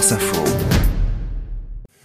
France Info.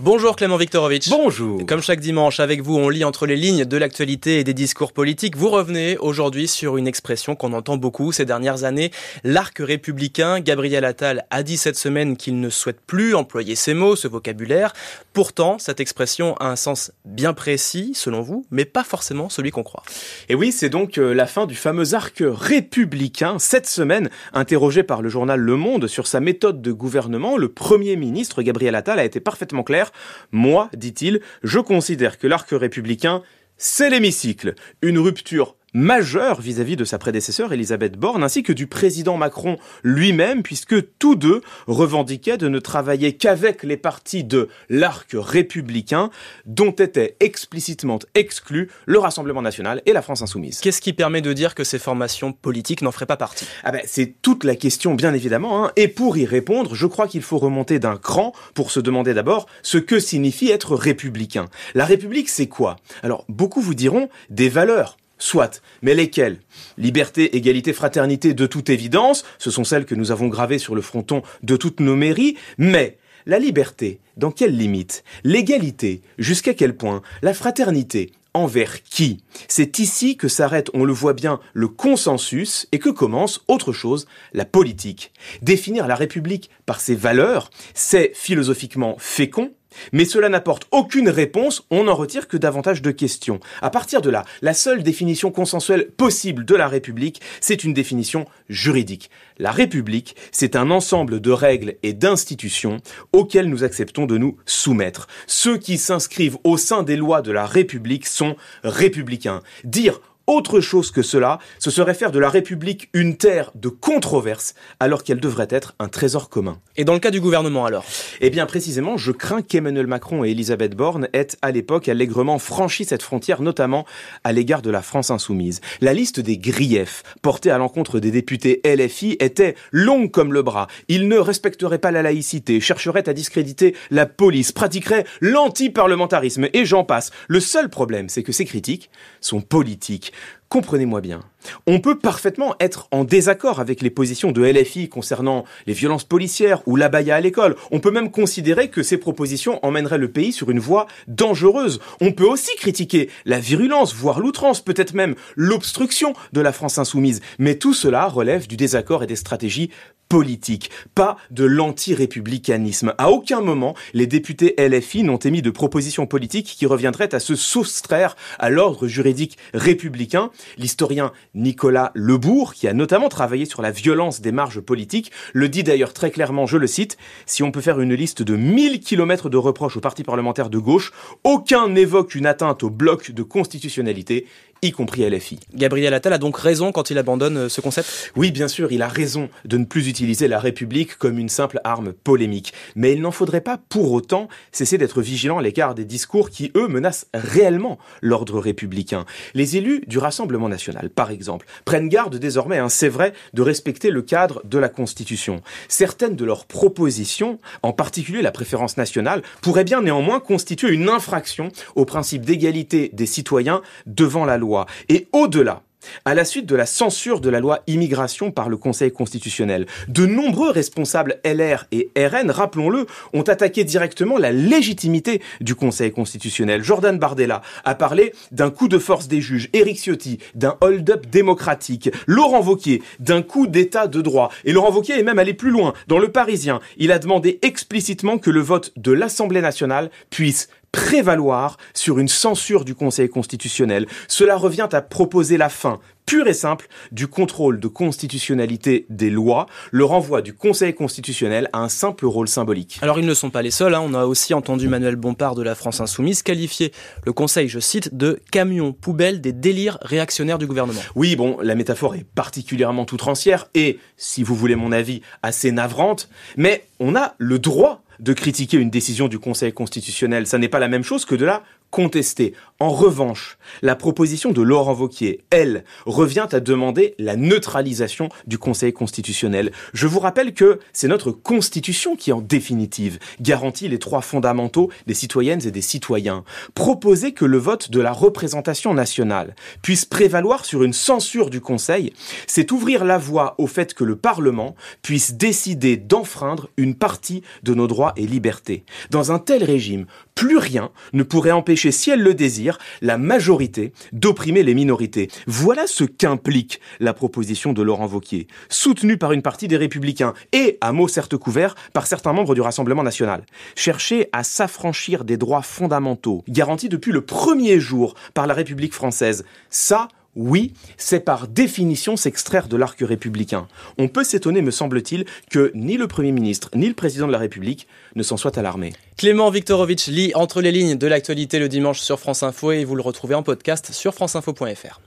Bonjour Clément Viktorovitch. Bonjour. Comme chaque dimanche, avec vous, on lit entre les lignes de l'actualité et des discours politiques. Vous revenez aujourd'hui sur une expression qu'on entend beaucoup ces dernières années, l'arc républicain. Gabriel Attal a dit cette semaine qu'il ne souhaite plus employer ces mots, ce vocabulaire. Pourtant, cette expression a un sens bien précis, selon vous, mais pas forcément celui qu'on croit. Et oui, c'est donc euh, la fin du fameux arc républicain. Cette semaine, interrogé par le journal Le Monde sur sa méthode de gouvernement, le Premier ministre Gabriel Attal a été parfaitement clair moi, dit-il, je considère que l'arc républicain, c'est l'hémicycle. Une rupture majeure vis-à-vis de sa prédécesseur Elisabeth Borne ainsi que du président Macron lui-même puisque tous deux revendiquaient de ne travailler qu'avec les partis de l'arc républicain dont étaient explicitement exclus le Rassemblement national et la France insoumise. Qu'est-ce qui permet de dire que ces formations politiques n'en feraient pas partie? Ah ben, C'est toute la question bien évidemment hein. et pour y répondre je crois qu'il faut remonter d'un cran pour se demander d'abord ce que signifie être républicain. La République c'est quoi? Alors beaucoup vous diront des valeurs Soit, mais lesquelles? Liberté, égalité, fraternité, de toute évidence, ce sont celles que nous avons gravées sur le fronton de toutes nos mairies, mais la liberté, dans quelles limites? L'égalité, jusqu'à quel point? La fraternité, envers qui? C'est ici que s'arrête, on le voit bien, le consensus et que commence autre chose, la politique. Définir la République par ses valeurs, c'est philosophiquement fécond, mais cela n'apporte aucune réponse, on n'en retire que davantage de questions. À partir de là, la seule définition consensuelle possible de la République, c'est une définition juridique. La République, c'est un ensemble de règles et d'institutions auxquelles nous acceptons de nous soumettre. Ceux qui s'inscrivent au sein des lois de la République sont républicains. Dire autre chose que cela, ce serait faire de la République une terre de controverse, alors qu'elle devrait être un trésor commun. Et dans le cas du gouvernement alors? Eh bien précisément, je crains qu'Emmanuel Macron et Elisabeth Borne aient à l'époque allègrement franchi cette frontière, notamment à l'égard de la France insoumise. La liste des griefs portés à l'encontre des députés LFI était longue comme le bras. Ils ne respecteraient pas la laïcité, chercheraient à discréditer la police, pratiqueraient l'anti-parlementarisme et j'en passe. Le seul problème, c'est que ces critiques sont politiques. Comprenez-moi bien. On peut parfaitement être en désaccord avec les positions de LFI concernant les violences policières ou l'abaya à l'école. On peut même considérer que ces propositions emmèneraient le pays sur une voie dangereuse. On peut aussi critiquer la virulence, voire l'outrance, peut-être même l'obstruction de la France insoumise. Mais tout cela relève du désaccord et des stratégies politique, pas de l'anti-républicanisme. À aucun moment, les députés LFI n'ont émis de propositions politiques qui reviendraient à se soustraire à l'ordre juridique républicain. L'historien Nicolas Lebourg, qui a notamment travaillé sur la violence des marges politiques, le dit d'ailleurs très clairement, je le cite, si on peut faire une liste de 1000 kilomètres de reproches aux partis parlementaires de gauche, aucun n'évoque une atteinte au bloc de constitutionnalité y compris LFI. Gabriel Attal a donc raison quand il abandonne euh, ce concept? Oui, bien sûr, il a raison de ne plus utiliser la République comme une simple arme polémique. Mais il n'en faudrait pas pour autant cesser d'être vigilant à l'écart des discours qui, eux, menacent réellement l'ordre républicain. Les élus du Rassemblement national, par exemple, prennent garde désormais, hein, c'est vrai, de respecter le cadre de la Constitution. Certaines de leurs propositions, en particulier la préférence nationale, pourraient bien néanmoins constituer une infraction au principe d'égalité des citoyens devant la loi. Et au-delà, à la suite de la censure de la loi immigration par le Conseil constitutionnel, de nombreux responsables LR et RN, rappelons-le, ont attaqué directement la légitimité du Conseil constitutionnel. Jordan Bardella a parlé d'un coup de force des juges, Éric Ciotti d'un hold-up démocratique, Laurent Wauquiez d'un coup d'état de droit. Et Laurent Wauquiez est même allé plus loin. Dans Le Parisien, il a demandé explicitement que le vote de l'Assemblée nationale puisse prévaloir sur une censure du Conseil constitutionnel. Cela revient à proposer la fin pure et simple du contrôle de constitutionnalité des lois, le renvoi du Conseil constitutionnel à un simple rôle symbolique. Alors ils ne sont pas les seuls, hein. on a aussi entendu Manuel Bompard de la France Insoumise qualifier le Conseil, je cite, de camion poubelle des délires réactionnaires du gouvernement. Oui, bon, la métaphore est particulièrement outrancière et, si vous voulez mon avis, assez navrante, mais on a le droit de critiquer une décision du Conseil constitutionnel. Ça n'est pas la même chose que de la contestée. En revanche, la proposition de Laurent Vauquier, elle, revient à demander la neutralisation du Conseil constitutionnel. Je vous rappelle que c'est notre Constitution qui, en définitive, garantit les droits fondamentaux des citoyennes et des citoyens. Proposer que le vote de la représentation nationale puisse prévaloir sur une censure du Conseil, c'est ouvrir la voie au fait que le Parlement puisse décider d'enfreindre une partie de nos droits et libertés. Dans un tel régime, plus rien ne pourrait empêcher, si elle le désire, la majorité d'opprimer les minorités. Voilà ce qu'implique la proposition de Laurent Vauquier, soutenue par une partie des républicains et, à mots certes couverts, par certains membres du Rassemblement national. Chercher à s'affranchir des droits fondamentaux, garantis depuis le premier jour par la République française, ça, oui, c'est par définition s'extraire de l'arc républicain. On peut s'étonner, me semble-t-il, que ni le Premier ministre ni le Président de la République ne s'en soient alarmés. Clément Viktorovitch lit entre les lignes de l'actualité le dimanche sur France Info et vous le retrouvez en podcast sur franceinfo.fr.